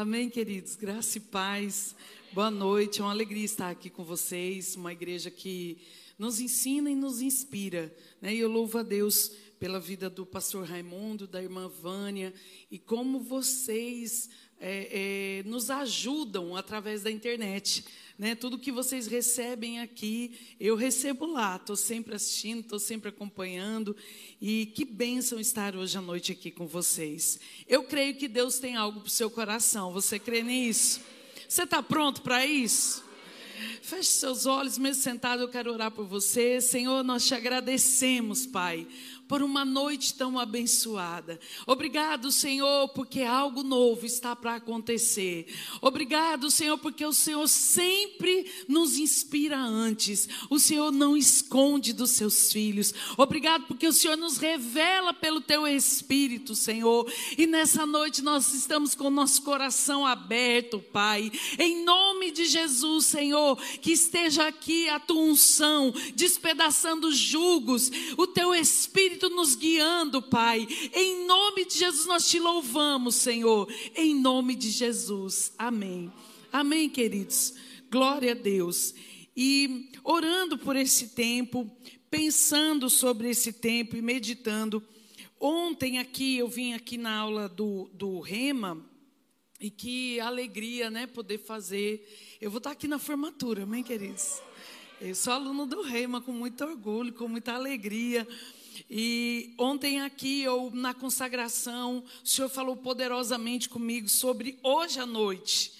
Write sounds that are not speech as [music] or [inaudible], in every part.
Amém, queridos. Graça e paz. Boa noite. É uma alegria estar aqui com vocês. Uma igreja que nos ensina e nos inspira. Né? E eu louvo a Deus pela vida do pastor Raimundo, da irmã Vânia, e como vocês é, é, nos ajudam através da internet. Né? Tudo que vocês recebem aqui, eu recebo lá. Estou sempre assistindo, estou sempre acompanhando. E que bênção estar hoje à noite aqui com vocês. Eu creio que Deus tem algo para o seu coração. Você crê nisso? Você está pronto para isso? Feche seus olhos, mesmo sentado, eu quero orar por você. Senhor, nós te agradecemos, Pai por uma noite tão abençoada. Obrigado, Senhor, porque algo novo está para acontecer. Obrigado, Senhor, porque o Senhor sempre nos inspira antes. O Senhor não esconde dos seus filhos. Obrigado porque o Senhor nos revela pelo teu espírito, Senhor. E nessa noite nós estamos com o nosso coração aberto, Pai. Em nome de Jesus, Senhor, que esteja aqui a tua unção, despedaçando julgos, o teu espírito Espírito nos guiando, Pai. Em nome de Jesus nós te louvamos, Senhor. Em nome de Jesus. Amém. Amém, queridos. Glória a Deus. E orando por esse tempo, pensando sobre esse tempo e meditando. Ontem aqui, eu vim aqui na aula do, do Rema, e que alegria, né, poder fazer. Eu vou estar aqui na formatura, amém, queridos? Eu sou aluno do Rema com muito orgulho, com muita alegria. E ontem aqui, ou na consagração, o Senhor falou poderosamente comigo sobre hoje à noite.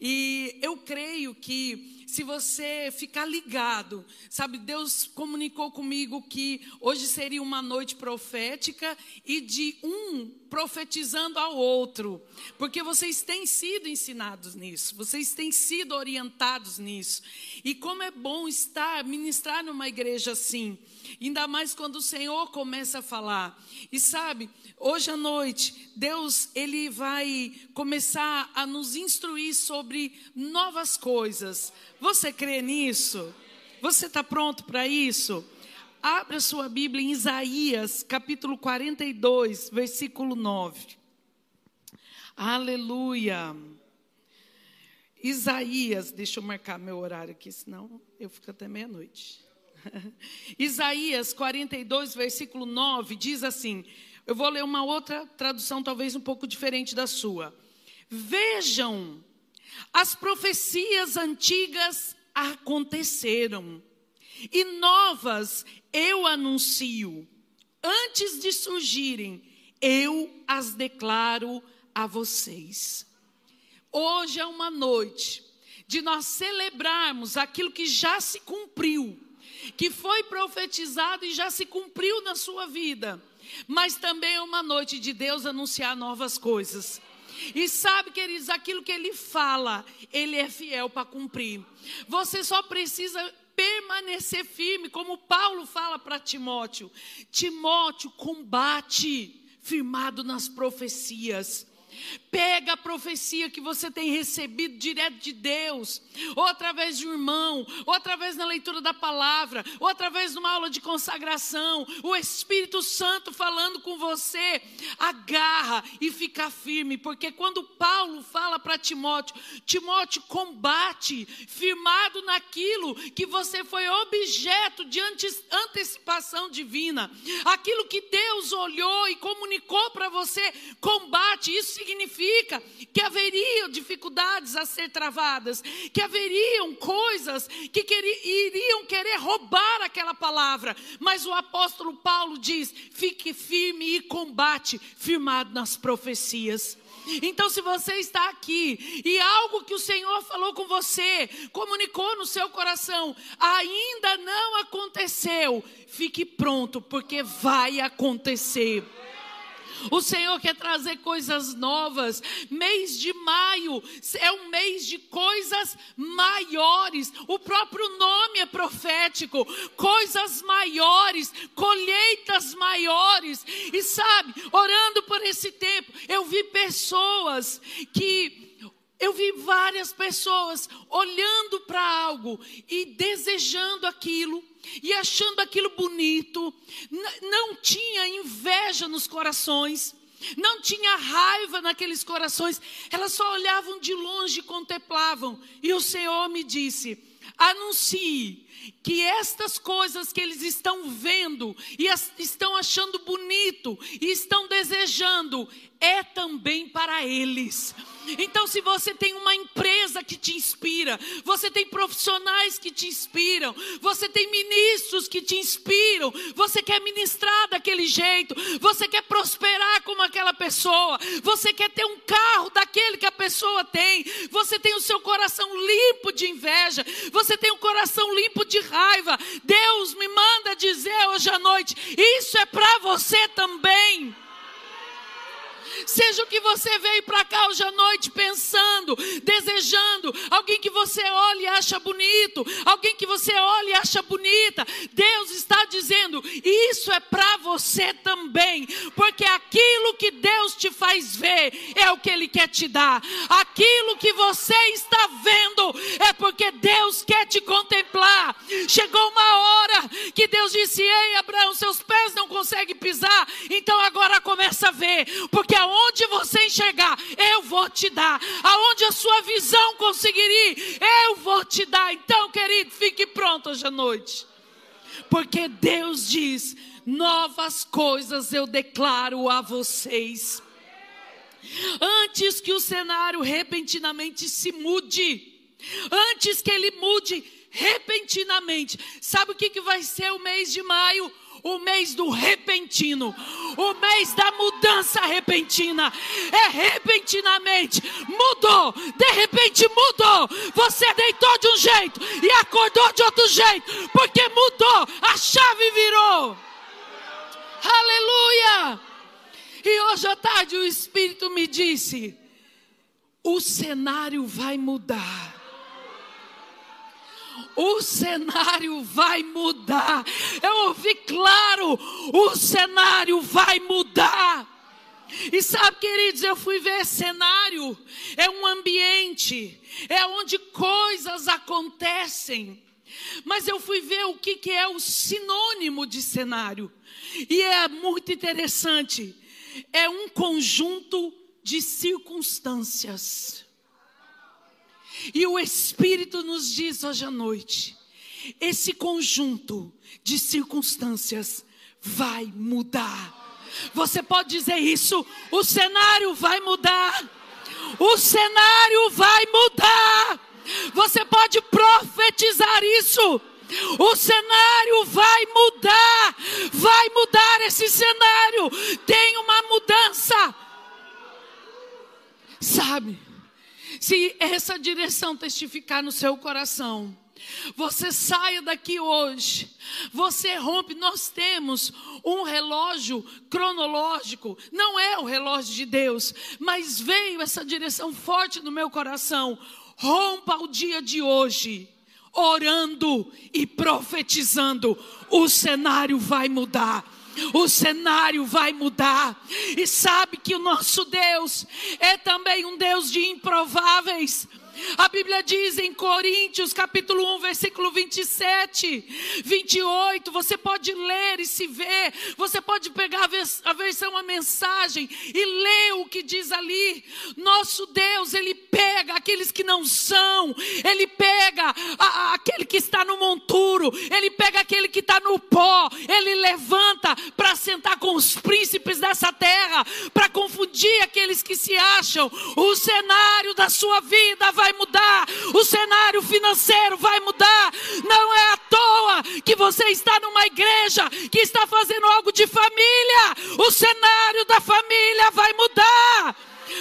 E eu creio que se você ficar ligado, sabe, Deus comunicou comigo que hoje seria uma noite profética e de um profetizando ao outro, porque vocês têm sido ensinados nisso, vocês têm sido orientados nisso. E como é bom estar, ministrar numa igreja assim. Ainda mais quando o Senhor começa a falar. E sabe, hoje à noite, Deus, Ele vai começar a nos instruir sobre novas coisas. Você crê nisso? Você está pronto para isso? Abra sua Bíblia em Isaías, capítulo 42, versículo 9. Aleluia. Isaías, deixa eu marcar meu horário aqui, senão eu fico até meia-noite. [laughs] Isaías 42, versículo 9, diz assim: eu vou ler uma outra tradução, talvez um pouco diferente da sua. Vejam, as profecias antigas aconteceram, e novas eu anuncio. Antes de surgirem, eu as declaro a vocês. Hoje é uma noite de nós celebrarmos aquilo que já se cumpriu que foi profetizado e já se cumpriu na sua vida. Mas também é uma noite de Deus anunciar novas coisas. E sabe, queridos, aquilo que ele fala, ele é fiel para cumprir. Você só precisa permanecer firme, como Paulo fala para Timóteo. Timóteo, combate firmado nas profecias. Pega a profecia que você tem recebido direto de Deus, ou através de um irmão, ou através da leitura da palavra, ou através de uma aula de consagração, o Espírito Santo falando com você. Agarra e fica firme, porque quando Paulo fala para Timóteo, Timóteo combate, firmado naquilo que você foi objeto de antecipação divina, aquilo que Deus olhou e comunicou para você, combate, isso significa que haveriam dificuldades a ser travadas, que haveriam coisas que iriam querer roubar aquela palavra. Mas o apóstolo Paulo diz: fique firme e combate, firmado nas profecias. Então, se você está aqui e algo que o Senhor falou com você, comunicou no seu coração, ainda não aconteceu, fique pronto, porque vai acontecer. O Senhor quer trazer coisas novas. Mês de maio é um mês de coisas maiores. O próprio nome é profético. Coisas maiores, colheitas maiores. E sabe, orando por esse tempo, eu vi pessoas que eu vi várias pessoas olhando para algo e desejando aquilo e achando aquilo bonito, não tinha inveja nos corações, não tinha raiva naqueles corações, elas só olhavam de longe e contemplavam. E o Senhor me disse: anuncie que estas coisas que eles estão vendo e as, estão achando bonito e estão desejando é também para eles. Então, se você tem uma empresa que te inspira, você tem profissionais que te inspiram, você tem ministros que te inspiram, você quer ministrar daquele jeito, você quer prosperar como aquela pessoa, você quer ter um carro daquele que a pessoa tem, você tem o seu coração limpo de inveja, você tem o coração limpo de raiva. Deus me manda dizer hoje à noite: isso é para você também. Seja o que você veio para cá hoje à noite pensando, desejando, alguém que você olha e acha bonito, alguém que você olha e acha bonita. Deus está dizendo: isso é para você também, porque aquilo que Deus te faz ver é o que Ele quer te dar. Aquilo que você está vendo é porque Deus quer te contemplar. Chegou uma hora que Deus disse: Ei, Abraão, seus pés não conseguem pisar, então agora começa a ver, porque aonde você enxergar, eu vou te dar. Aonde a sua visão conseguir ir, eu vou te dar. Então, querido, fique pronto hoje à noite. Porque Deus diz: novas coisas eu declaro a vocês. Antes que o cenário repentinamente se mude, antes que ele mude repentinamente, sabe o que, que vai ser o mês de maio? O mês do repentino, o mês da mudança repentina. É repentinamente, mudou, de repente mudou. Você deitou de um jeito e acordou de outro jeito, porque mudou, a chave virou. Aleluia! E hoje à tarde o Espírito me disse: o cenário vai mudar o cenário vai mudar. Eu ouvi claro, o cenário vai mudar. E sabe, queridos, eu fui ver cenário, é um ambiente, é onde coisas acontecem. Mas eu fui ver o que, que é o sinônimo de cenário. E é muito interessante. É um conjunto de circunstâncias. E o Espírito nos diz hoje à noite: esse conjunto de circunstâncias vai mudar. Você pode dizer isso? O cenário vai mudar. O cenário vai mudar. Você pode profetizar isso. O cenário vai mudar. Vai mudar esse cenário. Tem uma mudança. Sabe? Se essa direção testificar no seu coração, você saia daqui hoje, você rompe. Nós temos um relógio cronológico, não é o relógio de Deus, mas veio essa direção forte no meu coração. Rompa o dia de hoje, orando e profetizando, o cenário vai mudar o cenário vai mudar. E sabe que o nosso Deus é também um Deus de improváveis. A Bíblia diz em Coríntios, capítulo 1, versículo 27, 28. Você pode ler e se ver. Você pode pegar a versão, a mensagem e ler o que diz ali. Nosso Deus, Ele pega aqueles que não são. Ele pega a, a, aquele que está no monturo. Ele pega aquele que está no pó. Ele levanta para sentar com os príncipes dessa terra. Para confundir aqueles que se acham. O cenário da sua vida vai vai mudar, o cenário financeiro vai mudar. Não é à toa que você está numa igreja que está fazendo algo de família. O cenário da família vai mudar.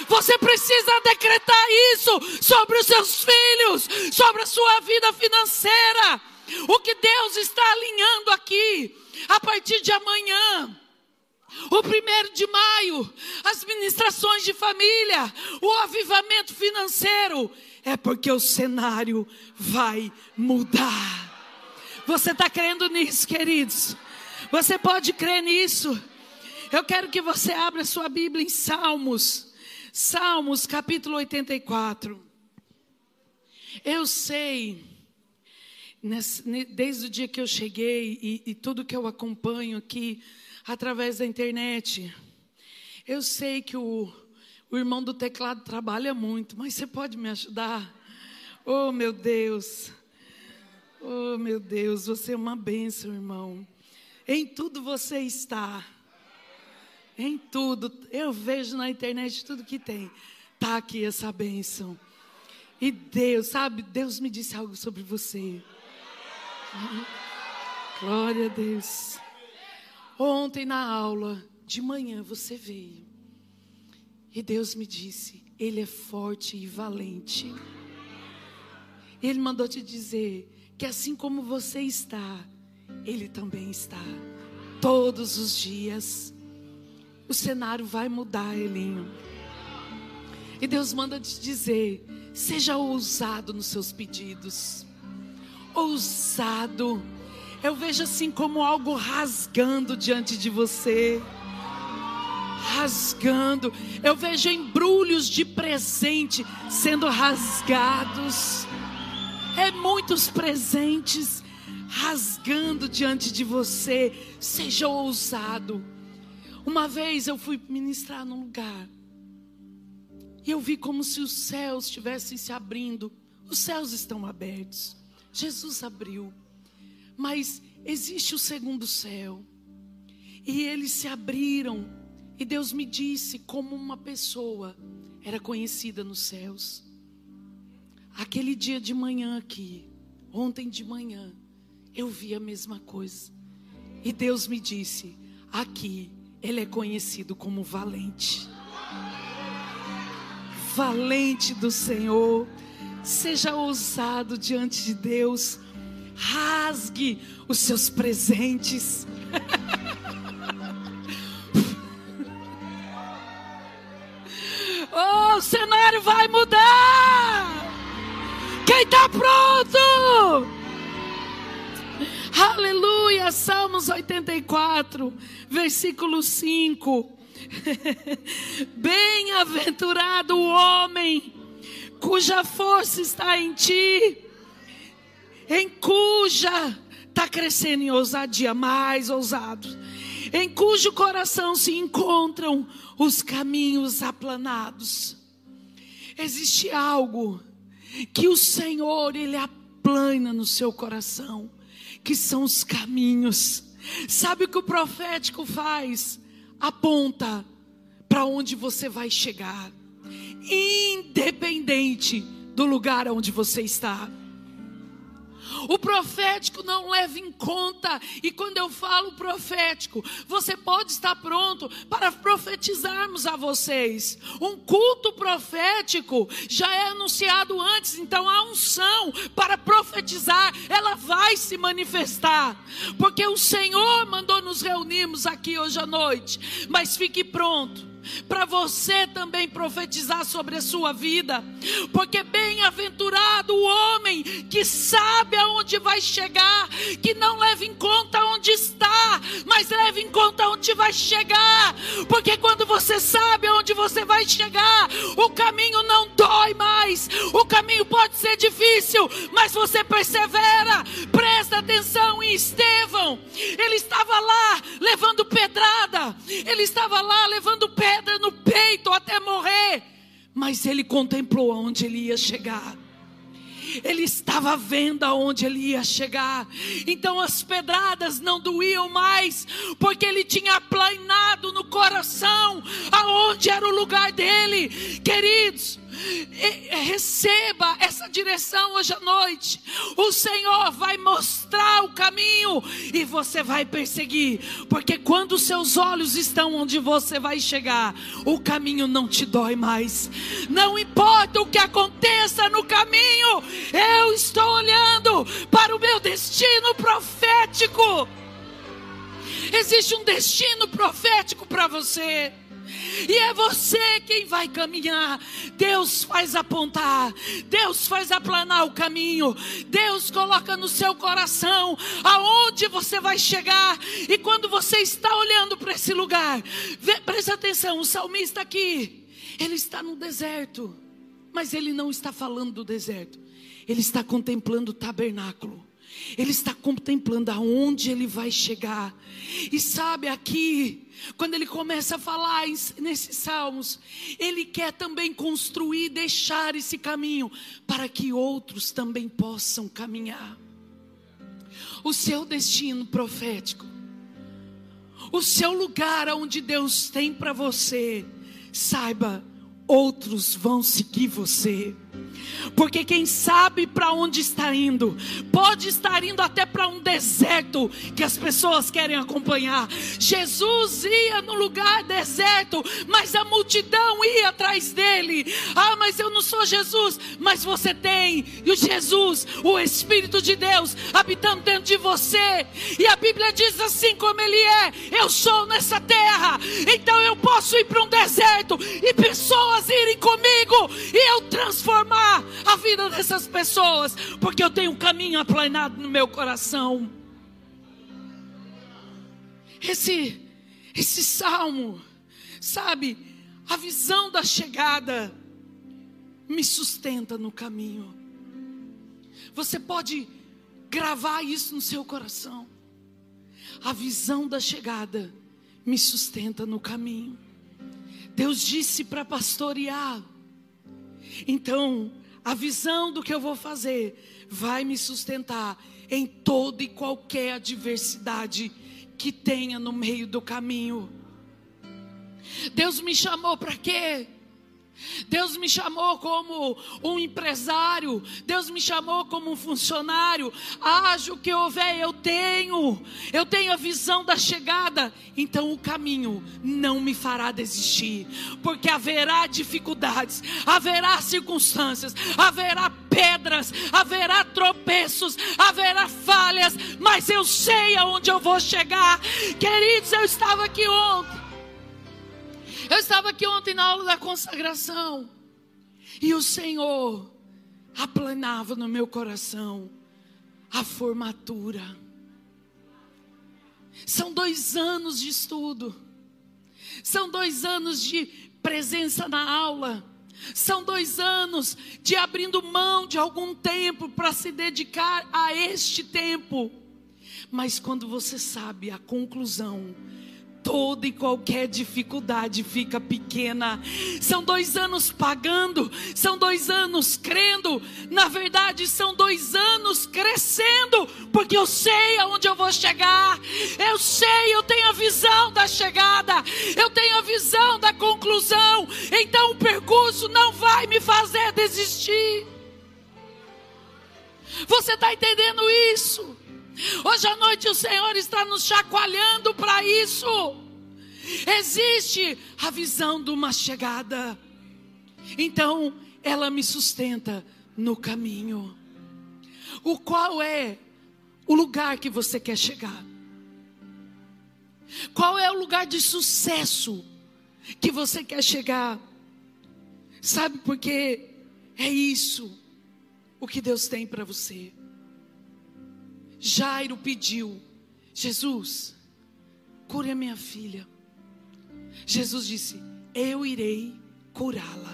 Você precisa decretar isso sobre os seus filhos, sobre a sua vida financeira. O que Deus está alinhando aqui, a partir de amanhã. O primeiro de maio, as ministrações de família, o avivamento financeiro é porque o cenário vai mudar. Você está crendo nisso, queridos? Você pode crer nisso? Eu quero que você abra sua Bíblia em Salmos, Salmos capítulo 84. Eu sei, desde o dia que eu cheguei e, e tudo que eu acompanho aqui através da internet, Eu sei que o, o irmão do teclado trabalha muito, mas você pode me ajudar? Oh, meu Deus. Oh, meu Deus, você é uma bênção, irmão. Em tudo você está. Em tudo. Eu vejo na internet tudo que tem. Está aqui essa bênção. E Deus, sabe, Deus me disse algo sobre você. Glória a Deus. Ontem na aula, de manhã, você veio. E Deus me disse: Ele é forte e valente. Ele mandou te dizer que assim como você está, Ele também está. Todos os dias. O cenário vai mudar, Elinho. E Deus manda te dizer: seja ousado nos seus pedidos. Ousado. Eu vejo assim como algo rasgando diante de você. Rasgando. Eu vejo embrulhos de presente sendo rasgados é muitos presentes rasgando diante de você. Seja ousado. Uma vez eu fui ministrar num lugar e eu vi como se os céus estivessem se abrindo. Os céus estão abertos. Jesus abriu. Mas existe o segundo céu. E eles se abriram. E Deus me disse como uma pessoa era conhecida nos céus. Aquele dia de manhã aqui, ontem de manhã, eu vi a mesma coisa. E Deus me disse: aqui, ele é conhecido como valente. Valente do Senhor. Seja ousado diante de Deus. Rasgue os seus presentes. [laughs] cenário vai mudar. Quem está pronto? Aleluia, Salmos 84, versículo 5. [laughs] Bem-aventurado o homem cuja força está em ti, em cuja está crescendo em ousadia, mais ousado, em cujo coração se encontram os caminhos aplanados. Existe algo que o Senhor, Ele aplana no seu coração, que são os caminhos. Sabe o que o profético faz? Aponta para onde você vai chegar, independente do lugar onde você está. O profético não leva em conta, e quando eu falo profético, você pode estar pronto para profetizarmos a vocês. Um culto profético já é anunciado antes, então a unção para profetizar, ela vai se manifestar, porque o Senhor mandou nos reunirmos aqui hoje à noite. Mas fique pronto para você também profetizar sobre a sua vida, porque bem-aventurado o homem que sabe aonde vai chegar, que não leva em conta onde está, mas leva em conta onde vai chegar, porque quando você sabe aonde você vai chegar, o caminho não dói mais, o caminho pode ser difícil, mas você persevera. Presta atenção em Estevão, ele estava lá levando pedrada, ele estava lá levando pedra no peito até morrer. Mas ele contemplou aonde ele ia chegar. Ele estava vendo aonde ele ia chegar. Então as pedradas não doíam mais, porque ele tinha aplanado no coração aonde era o lugar dele. Queridos, receba essa direção hoje à noite. O Senhor vai mostrar o caminho e você vai perseguir, porque quando seus olhos estão onde você vai chegar, o caminho não te dói mais. Não importa o que aconteça no caminho, eu estou olhando para o meu destino profético. Existe um destino profético para você. E é você quem vai caminhar. Deus faz apontar, Deus faz aplanar o caminho, Deus coloca no seu coração aonde você vai chegar. E quando você está olhando para esse lugar, vê, presta atenção: o salmista aqui, ele está no deserto, mas ele não está falando do deserto, ele está contemplando o tabernáculo Ele está contemplando aonde ele vai chegar. E sabe aqui, quando ele começa a falar nesses salmos, ele quer também construir, deixar esse caminho para que outros também possam caminhar. O seu destino profético, o seu lugar onde Deus tem para você, saiba, outros vão seguir você. Porque quem sabe para onde está indo, pode estar indo até para um deserto que as pessoas querem acompanhar. Jesus ia no lugar deserto, mas a multidão ia atrás dele. Ah, mas eu não sou Jesus, mas você tem. O Jesus, o Espírito de Deus, habitando dentro de você. E a Bíblia diz assim como ele é: eu sou nessa terra. Então eu posso ir para um deserto e pessoas irem comigo e eu transformar a vida dessas pessoas, porque eu tenho um caminho aplanado no meu coração. Esse, esse salmo, sabe, a visão da chegada me sustenta no caminho. Você pode gravar isso no seu coração. A visão da chegada me sustenta no caminho. Deus disse para pastorear. Então, a visão do que eu vou fazer vai me sustentar em toda e qualquer adversidade que tenha no meio do caminho. Deus me chamou para quê? Deus me chamou como um empresário, Deus me chamou como um funcionário. Haja o que houver, eu tenho, eu tenho a visão da chegada. Então o caminho não me fará desistir, porque haverá dificuldades, haverá circunstâncias, haverá pedras, haverá tropeços, haverá falhas, mas eu sei aonde eu vou chegar. Queridos, eu estava aqui ontem. Eu estava aqui ontem na aula da consagração. E o Senhor aplanava no meu coração a formatura. São dois anos de estudo. São dois anos de presença na aula. São dois anos de abrindo mão de algum tempo para se dedicar a este tempo. Mas quando você sabe a conclusão, toda e qualquer dificuldade fica pequena. São dois anos pagando, são dois anos crendo, na verdade, são dois anos crescendo, porque eu sei aonde eu vou chegar, eu sei, eu tenho a visão da chegada, eu tenho a visão da conclusão, então o percurso não vai me fazer desistir. Você está entendendo isso? Hoje à noite o Senhor está nos chacoalhando para isso. Existe a visão de uma chegada. Então, ela me sustenta no caminho. O qual é o lugar que você quer chegar? Qual é o lugar de sucesso que você quer chegar? Sabe por quê? É isso o que Deus tem para você. Jairo pediu: Jesus, cure a minha filha. Jesus disse: Eu irei curá-la.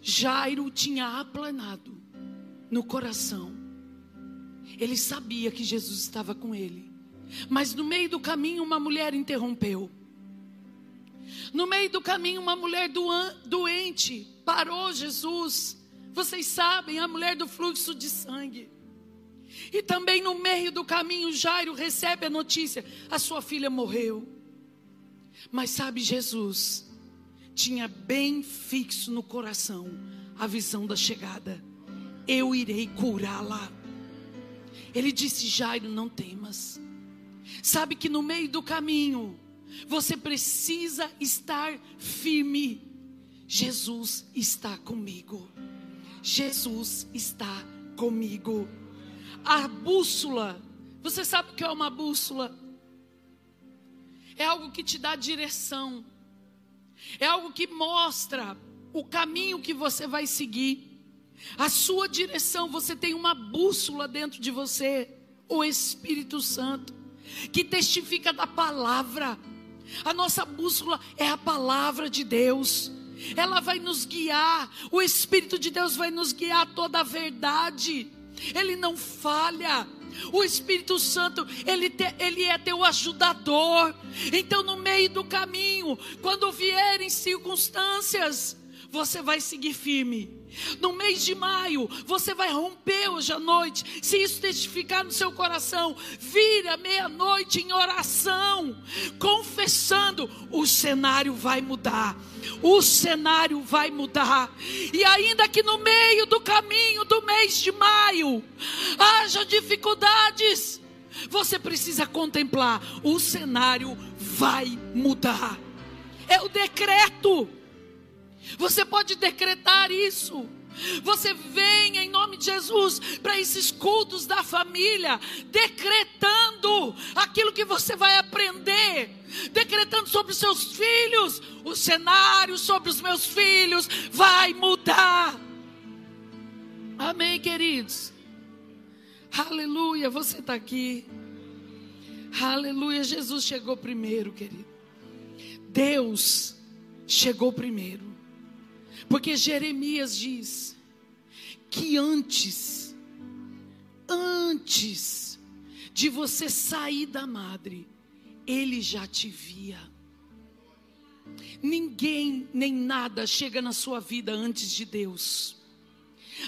Jairo tinha aplanado no coração. Ele sabia que Jesus estava com ele. Mas no meio do caminho, uma mulher interrompeu. No meio do caminho, uma mulher doente parou Jesus. Vocês sabem, a mulher do fluxo de sangue. E também no meio do caminho, Jairo recebe a notícia: a sua filha morreu. Mas sabe, Jesus tinha bem fixo no coração a visão da chegada. Eu irei curá-la. Ele disse: Jairo, não temas. Sabe que no meio do caminho, você precisa estar firme. Jesus está comigo. Jesus está comigo. A bússola, você sabe o que é uma bússola? É algo que te dá direção, é algo que mostra o caminho que você vai seguir, a sua direção. Você tem uma bússola dentro de você, o Espírito Santo, que testifica da palavra. A nossa bússola é a palavra de Deus. Ela vai nos guiar, o Espírito de Deus vai nos guiar a toda a verdade. Ele não falha. O Espírito Santo, ele, te, ele é teu ajudador. Então, no meio do caminho, quando vierem circunstâncias, você vai seguir firme. No mês de maio, você vai romper hoje à noite. Se isso testificar no seu coração, vira meia-noite em oração, confessando: o cenário vai mudar. O cenário vai mudar. E ainda que no meio do caminho do mês de maio haja dificuldades, você precisa contemplar: o cenário vai mudar. É o decreto. Você pode decretar isso. Você vem em nome de Jesus para esses cultos da família, decretando aquilo que você vai aprender, decretando sobre os seus filhos, o cenário sobre os meus filhos vai mudar. Amém, queridos. Aleluia, você está aqui. Aleluia, Jesus chegou primeiro, querido. Deus chegou primeiro. Porque Jeremias diz que antes, antes de você sair da madre, ele já te via. Ninguém nem nada chega na sua vida antes de Deus.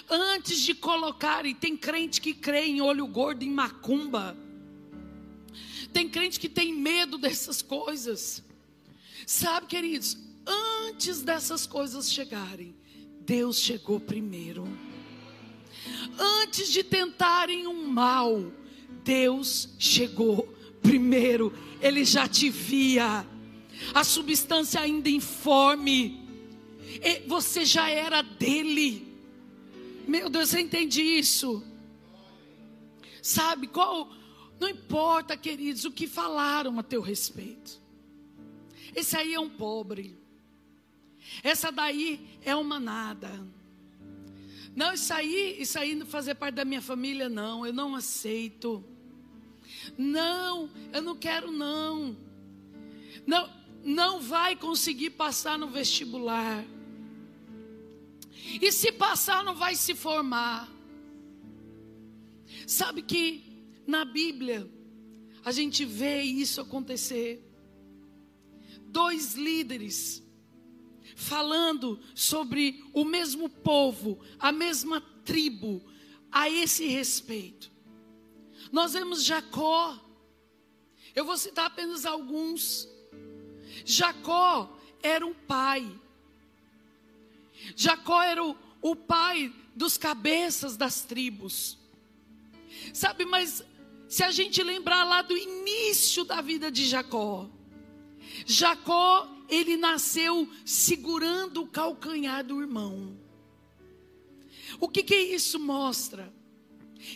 Antes de colocar, e tem crente que crê em olho gordo, em macumba. Tem crente que tem medo dessas coisas. Sabe, queridos, antes dessas coisas chegarem, Deus chegou primeiro. Antes de tentarem um mal, Deus chegou primeiro. Ele já te via. A substância ainda informe. Você já era dele. Meu Deus, você entende isso? Sabe qual? Não importa, queridos, o que falaram a teu respeito. Esse aí é um pobre. Essa daí é uma nada. Não, isso aí, isso aí não fazer parte da minha família, não. Eu não aceito. Não, eu não quero, não. Não, não vai conseguir passar no vestibular. E se passar, não vai se formar. Sabe que na Bíblia a gente vê isso acontecer. Dois líderes falando sobre o mesmo povo, a mesma tribo, a esse respeito. Nós vemos Jacó, eu vou citar apenas alguns. Jacó era o pai, Jacó era o, o pai dos cabeças das tribos. Sabe, mas se a gente lembrar lá do início da vida de Jacó, Jacó ele nasceu segurando o calcanhar do irmão. O que, que isso mostra?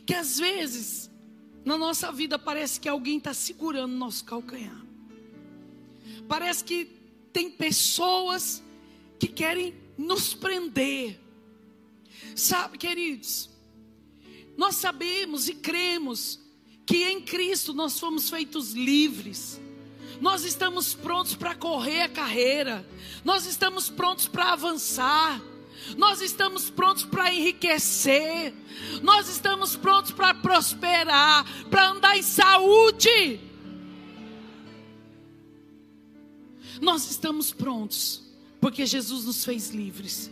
Que às vezes, na nossa vida, parece que alguém está segurando nosso calcanhar. Parece que tem pessoas que querem nos prender. Sabe, queridos, nós sabemos e cremos que em Cristo nós fomos feitos livres. Nós estamos prontos para correr a carreira. Nós estamos prontos para avançar. Nós estamos prontos para enriquecer. Nós estamos prontos para prosperar, para andar em saúde. Nós estamos prontos, porque Jesus nos fez livres.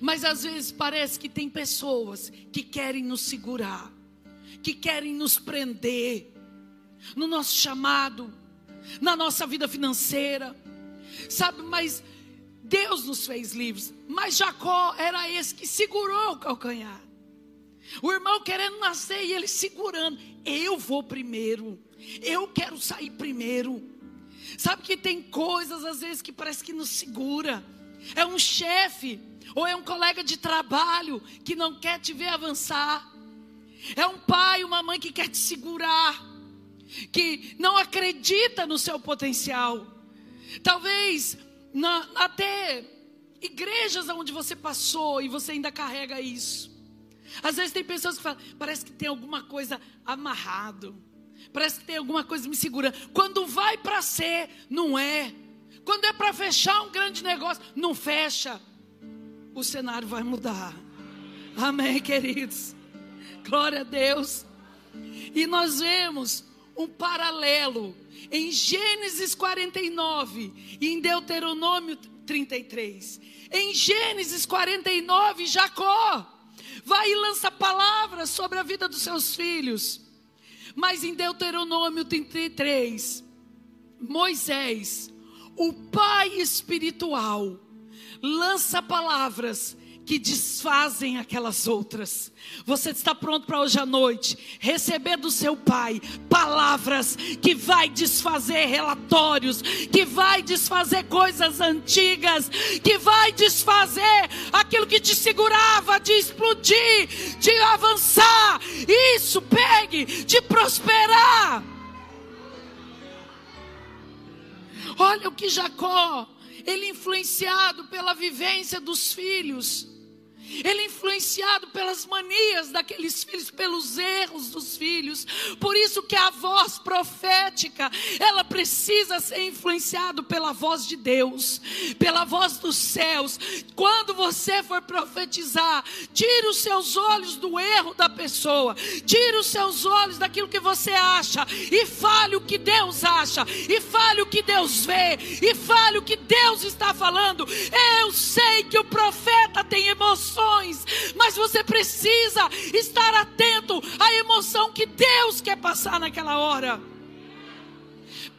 Mas às vezes parece que tem pessoas que querem nos segurar, que querem nos prender no nosso chamado, na nossa vida financeira. Sabe, mas Deus nos fez livres. Mas Jacó era esse que segurou o calcanhar. O irmão querendo nascer e ele segurando. Eu vou primeiro. Eu quero sair primeiro. Sabe que tem coisas às vezes que parece que nos segura. É um chefe ou é um colega de trabalho que não quer te ver avançar. É um pai, uma mãe que quer te segurar que não acredita no seu potencial. Talvez na, até igrejas onde você passou e você ainda carrega isso. Às vezes tem pessoas que falam, parece que tem alguma coisa amarrado. Parece que tem alguma coisa me segurando. Quando vai para ser, não é. Quando é para fechar um grande negócio, não fecha. O cenário vai mudar. Amém, queridos. Glória a Deus. E nós vemos um paralelo em Gênesis 49 e em Deuteronômio 33. Em Gênesis 49, Jacó vai e lança palavras sobre a vida dos seus filhos. Mas em Deuteronômio 33, Moisés, o pai espiritual, lança palavras que desfazem aquelas outras. Você está pronto para hoje à noite receber do seu pai palavras que vai desfazer relatórios, que vai desfazer coisas antigas, que vai desfazer aquilo que te segurava de explodir, de avançar. Isso pegue, de prosperar. Olha o que Jacó, ele influenciado pela vivência dos filhos, ele é influenciado pelas manias daqueles filhos, pelos erros dos filhos. Por isso que a voz profética, ela precisa ser influenciada pela voz de Deus, pela voz dos céus. Quando você for profetizar, tire os seus olhos do erro da pessoa, tire os seus olhos daquilo que você acha e fale o que Deus acha, e fale o que Deus vê, e fale o que Deus está falando. Eu sei que o profeta tem emoções emoções, mas você precisa estar atento à emoção que Deus quer passar naquela hora.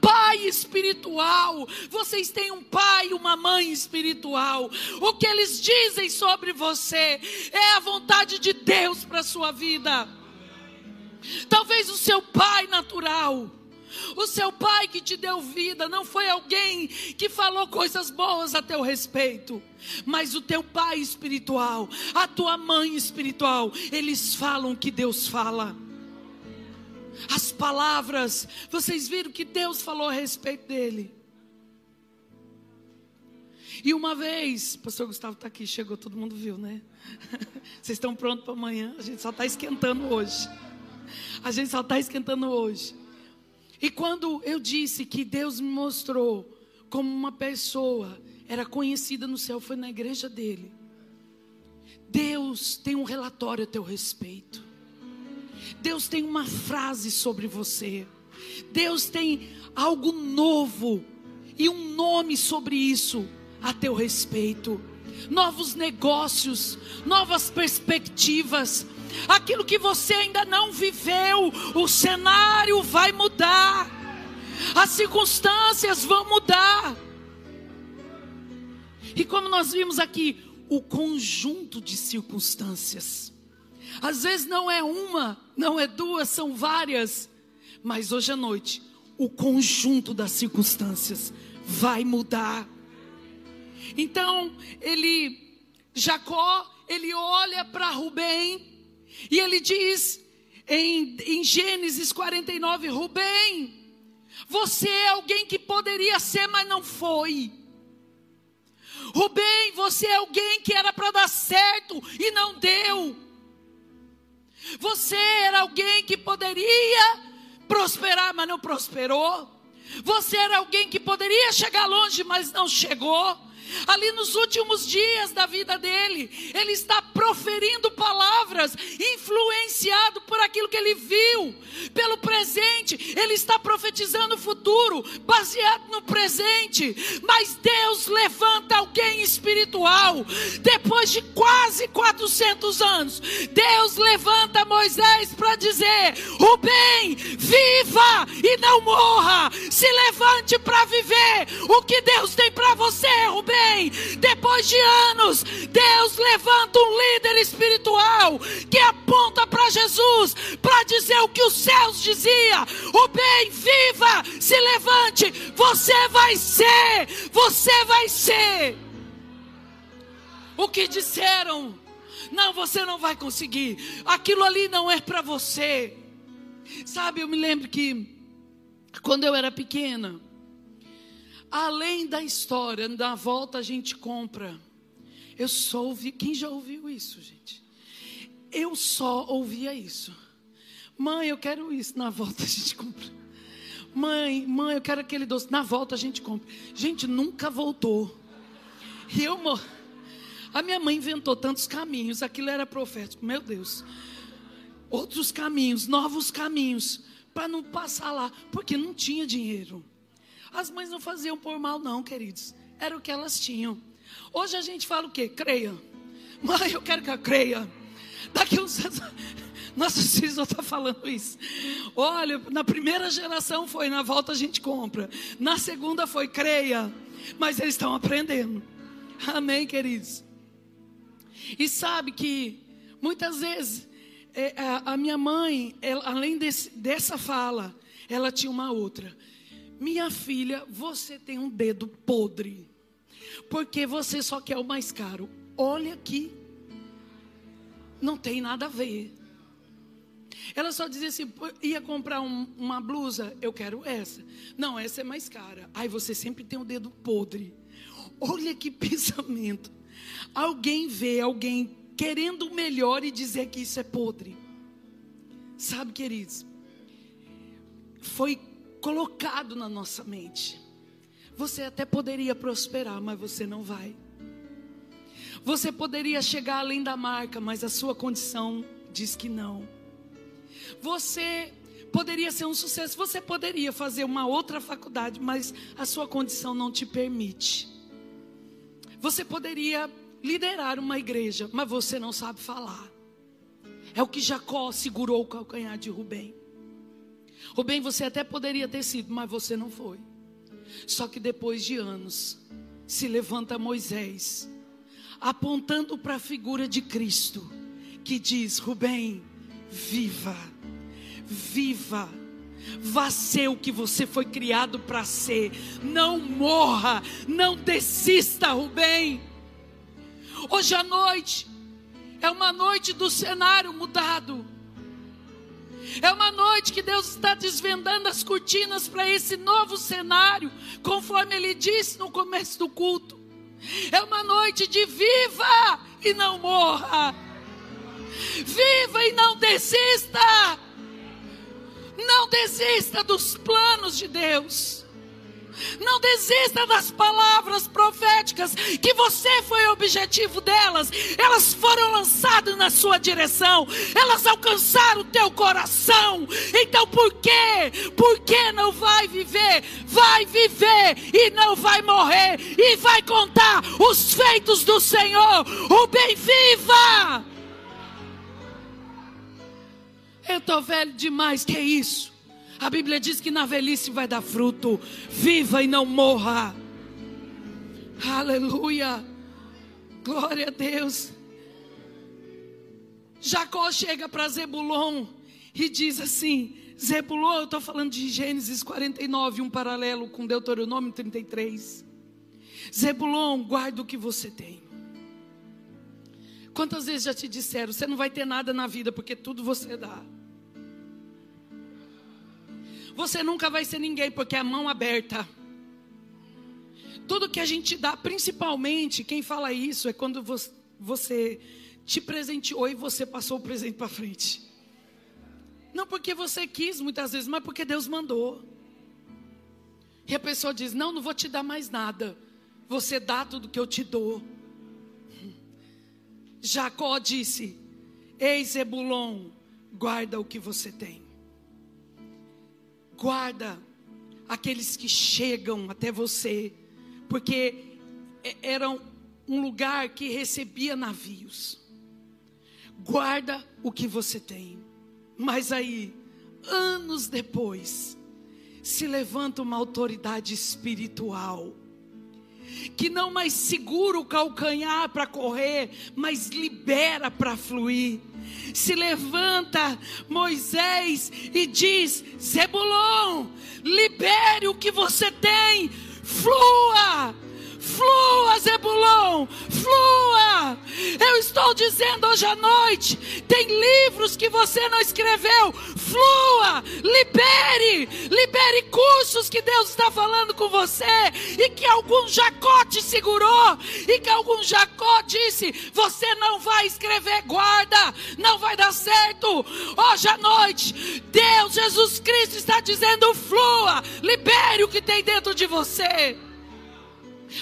Pai espiritual, vocês têm um pai e uma mãe espiritual. O que eles dizem sobre você é a vontade de Deus para sua vida. Talvez o seu pai natural o seu pai que te deu vida não foi alguém que falou coisas boas a teu respeito, mas o teu pai espiritual, a tua mãe espiritual, eles falam o que Deus fala. As palavras, vocês viram que Deus falou a respeito dele. E uma vez, pastor Gustavo está aqui, chegou, todo mundo viu, né? [laughs] Vocês estão prontos para amanhã? A gente só está esquentando hoje. A gente só está esquentando hoje. E quando eu disse que Deus me mostrou como uma pessoa era conhecida no céu, foi na igreja dele. Deus tem um relatório a teu respeito. Deus tem uma frase sobre você. Deus tem algo novo e um nome sobre isso a teu respeito. Novos negócios, novas perspectivas, aquilo que você ainda não viveu, o cenário vai mudar, as circunstâncias vão mudar. E como nós vimos aqui, o conjunto de circunstâncias. Às vezes não é uma, não é duas, são várias. Mas hoje à noite, o conjunto das circunstâncias vai mudar. Então, ele, Jacó, ele olha para Rubem e ele diz em, em Gênesis 49: Rubem, você é alguém que poderia ser, mas não foi. Rubem, você é alguém que era para dar certo e não deu. Você era alguém que poderia prosperar, mas não prosperou. Você era alguém que poderia chegar longe, mas não chegou ali nos últimos dias da vida dele, ele está proferindo palavras, influenciado por aquilo que ele viu, pelo presente, ele está profetizando o futuro, baseado no presente. Mas Deus levanta alguém espiritual, depois de quase 400 anos, Deus levanta Moisés para dizer: Rubem, viva e não morra, se levante para viver. O que Deus tem para você, Rubem depois de anos, Deus levanta um líder espiritual que aponta para Jesus para dizer o que os céus dizia: o bem, viva, se levante, você vai ser, você vai ser. O que disseram? Não, você não vai conseguir. Aquilo ali não é para você. Sabe, eu me lembro que quando eu era pequena, Além da história, da volta a gente compra. Eu só ouvi. Quem já ouviu isso, gente? Eu só ouvia isso. Mãe, eu quero isso. Na volta a gente compra. Mãe, mãe, eu quero aquele doce. Na volta a gente compra. Gente, nunca voltou. E eu A minha mãe inventou tantos caminhos. Aquilo era profético. Meu Deus. outros caminhos, novos caminhos, para não passar lá, porque não tinha dinheiro. As mães não faziam por mal, não, queridos. Era o que elas tinham. Hoje a gente fala o quê? Creia. [laughs] Mãe, eu quero que eu creia. Daqui uns anos. [laughs] Nossa, [laughs] Cis está falando isso. Olha, na primeira geração foi, na volta a gente compra. Na segunda foi, creia. Mas eles estão aprendendo. Amém, queridos. E sabe que muitas vezes é, a, a, minha mãe, ela, além desse, dessa fala, ela tinha uma outra. Minha filha, você tem um dedo podre. Porque você só quer o mais caro. Olha aqui. Não tem nada a ver. Ela só dizia assim: ia comprar um, uma blusa, eu quero essa. Não, essa é mais cara. Aí você sempre tem o dedo podre. Olha que [laughs] pensamento. Alguém vê alguém querendo o melhor e dizer que isso é podre. Sabe, queridos? Foi colocado na nossa mente. Você até poderia prosperar, mas você não vai. Você poderia chegar além da marca, mas a sua condição diz que não. Você poderia ser um sucesso, você poderia fazer uma outra faculdade, mas a sua condição não te permite. Você poderia liderar uma igreja, mas você não sabe falar. É o que Jacó segurou o calcanhar de Rubem. Rubem, você até poderia ter sido, mas você não foi. Só que depois de anos, se levanta Moisés, apontando para a figura de Cristo, que diz: Rubem, viva, viva. Vá ser o que você foi criado para ser. Não morra, não desista, Rubem. Hoje à noite é uma noite do cenário mudado. É uma noite que Deus está desvendando as cortinas para esse novo cenário, conforme Ele disse no começo do culto. É uma noite de viva e não morra. Viva e não desista. Não desista dos planos de Deus. Não desista das palavras proféticas que você foi objetivo delas. Elas foram lançadas na sua direção. Elas alcançaram o teu coração. Então por quê? Por que não vai viver? Vai viver e não vai morrer e vai contar os feitos do Senhor. O bem viva. Eu estou velho demais, que é isso? A Bíblia diz que na velhice vai dar fruto. Viva e não morra. Aleluia. Glória a Deus. Jacó chega para Zebulon e diz assim: Zebulon, eu estou falando de Gênesis 49, um paralelo com Deuteronômio 33. Zebulon, guarda o que você tem. Quantas vezes já te disseram, você não vai ter nada na vida porque tudo você dá. Você nunca vai ser ninguém porque é a mão aberta. Tudo que a gente dá, principalmente, quem fala isso é quando você te presenteou e você passou o presente para frente. Não porque você quis muitas vezes, mas porque Deus mandou. E a pessoa diz: Não, não vou te dar mais nada. Você dá tudo que eu te dou. Jacó disse: Ei, Zebulon, guarda o que você tem. Guarda aqueles que chegam até você, porque eram um lugar que recebia navios. Guarda o que você tem. Mas aí, anos depois, se levanta uma autoridade espiritual que não mais segura o calcanhar para correr, mas libera para fluir se levanta Moisés e diz: Zebulon, libere o que você tem, flua. Flua, Zebulon, flua. Eu estou dizendo hoje à noite: tem livros que você não escreveu, flua, libere, libere cursos que Deus está falando com você e que algum Jacó te segurou e que algum Jacó disse: você não vai escrever, guarda, não vai dar certo. Hoje à noite, Deus, Jesus Cristo está dizendo: flua, libere o que tem dentro de você.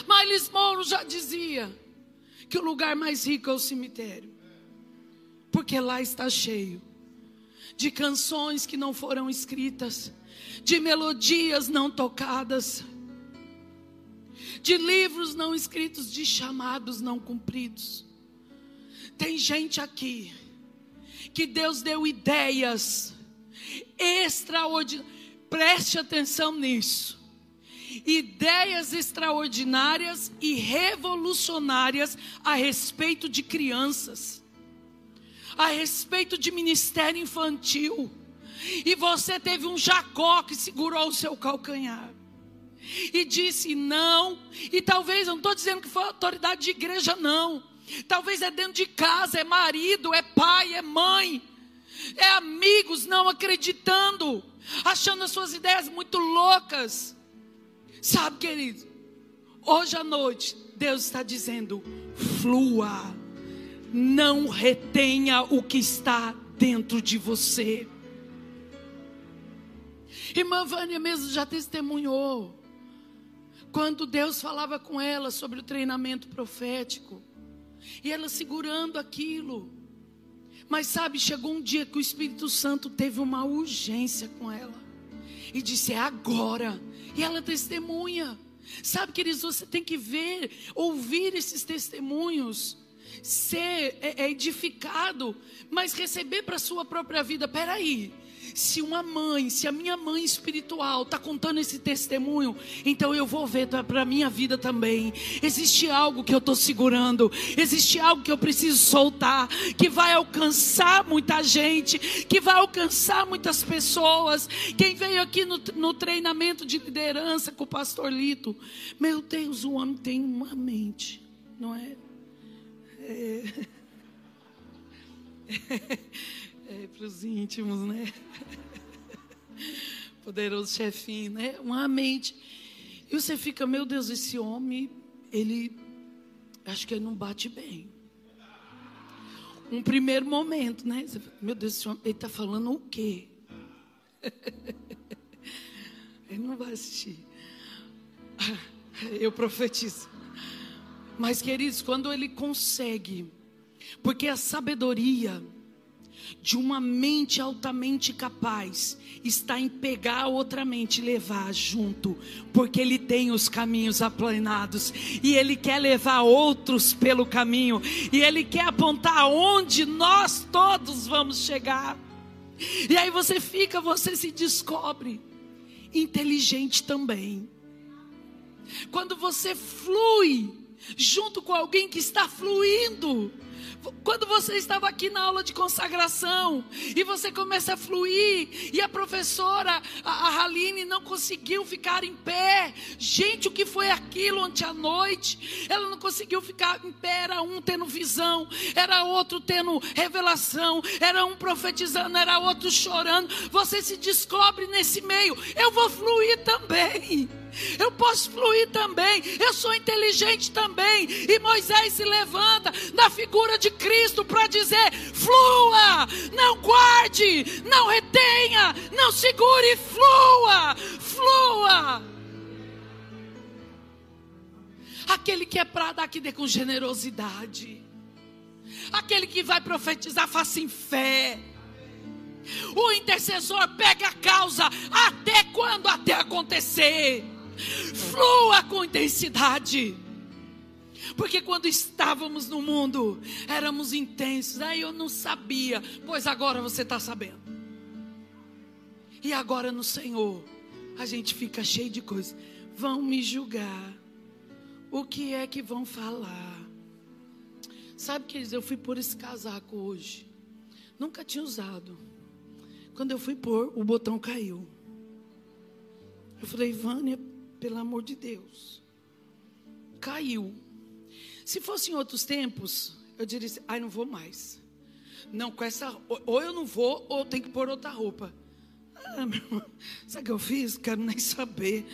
Miles Mouro já dizia que o lugar mais rico é o cemitério, porque lá está cheio de canções que não foram escritas, de melodias não tocadas, de livros não escritos, de chamados não cumpridos. Tem gente aqui que Deus deu ideias extraordinárias. Preste atenção nisso. Ideias extraordinárias e revolucionárias a respeito de crianças, a respeito de ministério infantil. E você teve um Jacó que segurou o seu calcanhar e disse não. E talvez, eu não estou dizendo que foi autoridade de igreja, não. Talvez é dentro de casa, é marido, é pai, é mãe, é amigos não acreditando, achando as suas ideias muito loucas. Sabe, querido, hoje à noite, Deus está dizendo: flua, não retenha o que está dentro de você. Irmã Vânia mesmo já testemunhou. Quando Deus falava com ela sobre o treinamento profético. E ela segurando aquilo. Mas sabe, chegou um dia que o Espírito Santo teve uma urgência com ela. E disse: É agora. E ela testemunha. Sabe, queridos, você tem que ver, ouvir esses testemunhos, ser é, é edificado, mas receber para a sua própria vida. Peraí, se uma mãe, se a minha mãe espiritual está contando esse testemunho, então eu vou ver para a minha vida também. Existe algo que eu estou segurando, existe algo que eu preciso soltar, que vai alcançar muita gente, que vai alcançar muitas pessoas. Quem veio aqui no, no treinamento de liderança com o pastor Lito, meu Deus, o homem tem uma mente, não é? É. [laughs] É, para os íntimos, né? Poderoso chefinho, né? Uma mente. E você fica, meu Deus, esse homem, ele. Acho que ele não bate bem. Um primeiro momento, né? Meu Deus, esse homem, ele está falando o quê? [laughs] ele não vai assistir. Eu profetizo. Mas, queridos, quando ele consegue, porque a sabedoria de uma mente altamente capaz está em pegar outra mente e levar junto, porque ele tem os caminhos aplanados e ele quer levar outros pelo caminho e ele quer apontar onde nós todos vamos chegar. E aí você fica, você se descobre inteligente também. Quando você flui junto com alguém que está fluindo, quando você estava aqui na aula de consagração e você começa a fluir e a professora, a, a Haline, não conseguiu ficar em pé. Gente, o que foi aquilo ontem à noite? Ela não conseguiu ficar em pé. Era um tendo visão, era outro tendo revelação, era um profetizando, era outro chorando. Você se descobre nesse meio. Eu vou fluir também. Eu posso fluir também. Eu sou inteligente também. E Moisés se levanta na figura de Cristo para dizer: flua, não guarde, não retenha, não segure, flua, flua. Aquele que é para dar que dê com generosidade. Aquele que vai profetizar, faça em fé. O intercessor pega a causa até quando até acontecer. Flua com intensidade. Porque quando estávamos no mundo, éramos intensos. Aí eu não sabia, pois agora você está sabendo. E agora no Senhor, a gente fica cheio de coisas. Vão me julgar. O que é que vão falar? Sabe, que eu fui pôr esse casaco hoje. Nunca tinha usado. Quando eu fui pôr, o botão caiu. Eu falei, Vânia, pelo amor de Deus. Caiu. Se fosse em outros tempos, eu diria assim, ai, não vou mais. Não, com essa. Ou eu não vou, ou eu tenho que pôr outra roupa. Ah, meu irmão, [laughs] sabe o que eu fiz? Quero nem saber.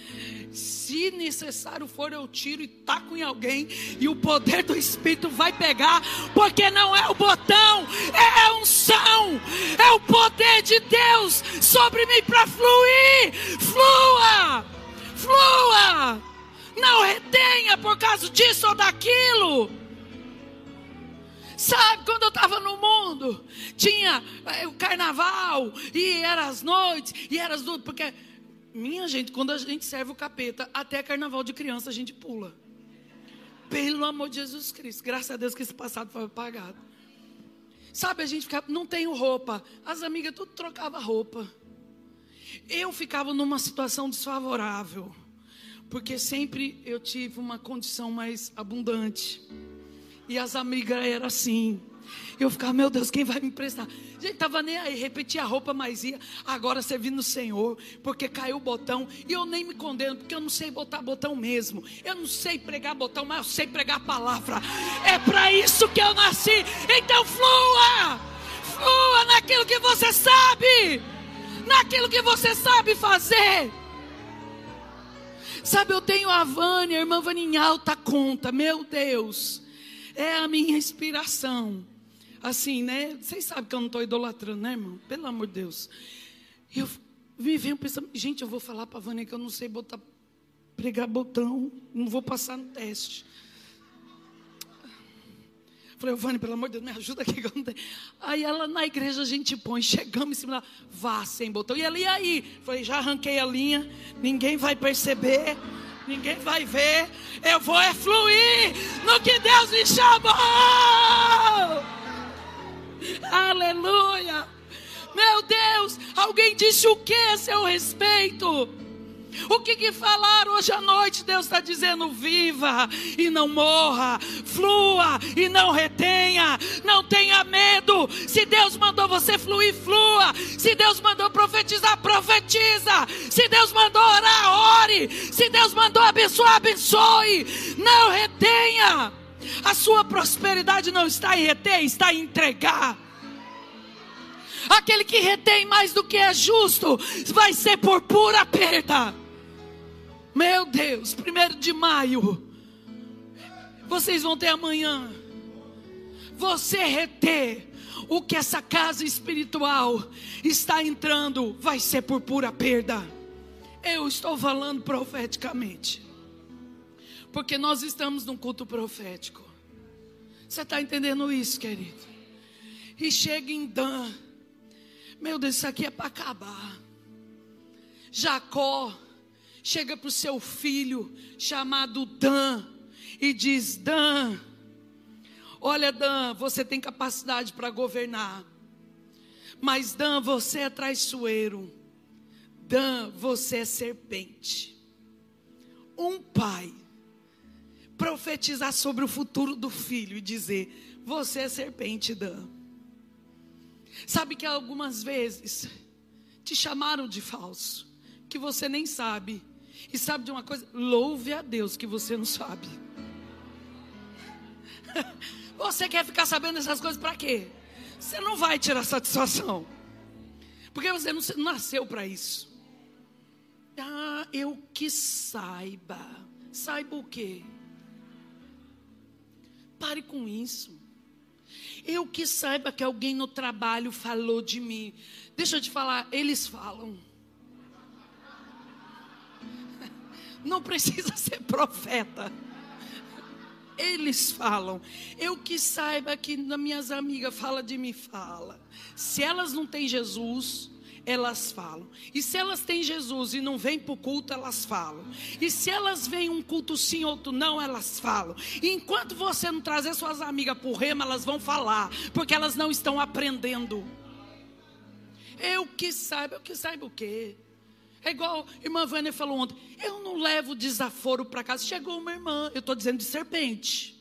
Se necessário for, eu tiro e taco em alguém. E o poder do Espírito vai pegar. Porque não é o botão, é a unção. É o poder de Deus sobre mim para fluir. Flua flua. Não retenha por causa disso ou daquilo. Sabe, quando eu estava no mundo, tinha é, o carnaval, e era as noites, e era as duas, porque, minha gente, quando a gente serve o capeta, até carnaval de criança a gente pula. Pelo amor de Jesus Cristo, graças a Deus que esse passado foi apagado. Sabe, a gente ficava, não tenho roupa. As amigas tudo trocava roupa. Eu ficava numa situação desfavorável, porque sempre eu tive uma condição mais abundante. E as amigas eram assim. Eu ficava, meu Deus, quem vai me emprestar? Gente, tava nem aí, repetia a roupa, mas ia. Agora servindo o Senhor, porque caiu o botão. E eu nem me condeno, porque eu não sei botar botão mesmo. Eu não sei pregar botão, mas eu sei pregar a palavra. É para isso que eu nasci. Então flua! Flua naquilo que você sabe naquilo que você sabe fazer. Sabe, eu tenho a Vânia, a irmã Vânia em alta conta, meu Deus, é a minha inspiração. Assim, né? Vocês sabem que eu não estou idolatrando, né, irmão? Pelo amor de Deus. Eu me venho pensando, gente, eu vou falar para a Vânia que eu não sei botar, pregar botão, não vou passar no teste. Falei, Vânia, pelo amor de Deus, me ajuda aqui. Aí ela na igreja a gente põe, chegamos em cima dela, vá sem botão. E ela, e aí? Falei, já arranquei a linha, ninguém vai perceber, ninguém vai ver. Eu vou é fluir no que Deus me chamou. Aleluia. Meu Deus, alguém disse o que a seu respeito? O que, que falaram hoje à noite? Deus está dizendo: viva e não morra, flua e não retenha, não tenha medo. Se Deus mandou você fluir, flua. Se Deus mandou profetizar, profetiza. Se Deus mandou orar, ore. Se Deus mandou abençoar, abençoe. Não retenha. A sua prosperidade não está em reter, está em entregar. Aquele que retém mais do que é justo vai ser por pura perda. Meu Deus, primeiro de maio. Vocês vão ter amanhã. Você reter o que essa casa espiritual está entrando vai ser por pura perda. Eu estou falando profeticamente. Porque nós estamos num culto profético. Você está entendendo isso, querido? E chega em Dan. Meu Deus, isso aqui é para acabar. Jacó chega para o seu filho chamado Dan e diz: Dan, olha, Dan, você tem capacidade para governar, mas Dan, você é traiçoeiro. Dan, você é serpente. Um pai profetizar sobre o futuro do filho e dizer: Você é serpente, Dan. Sabe que algumas vezes te chamaram de falso, que você nem sabe, e sabe de uma coisa? Louve a Deus que você não sabe. [laughs] Você quer ficar sabendo essas coisas para quê? Você não vai tirar satisfação. Porque você não nasceu para isso. Ah, eu que saiba. Saiba o quê? Pare com isso. Eu que saiba que alguém no trabalho falou de mim. Deixa eu te falar, eles falam. [laughs] não precisa [laughs] ser profeta. Eles falam. Eu que saiba que minhas amigas fala de mim, fala. Se elas não têm Jesus, elas falam. E se elas têm Jesus e não vêm para o culto, elas falam. E se elas vêm um culto sim, outro não, elas falam. E enquanto você não trazer suas amigas para o rema, elas vão falar, porque elas não estão aprendendo. Eu que saiba, eu que saiba o quê? É igual a irmã Vânia falou ontem. Eu não levo desaforo para casa. Chegou uma irmã, eu estou dizendo de serpente.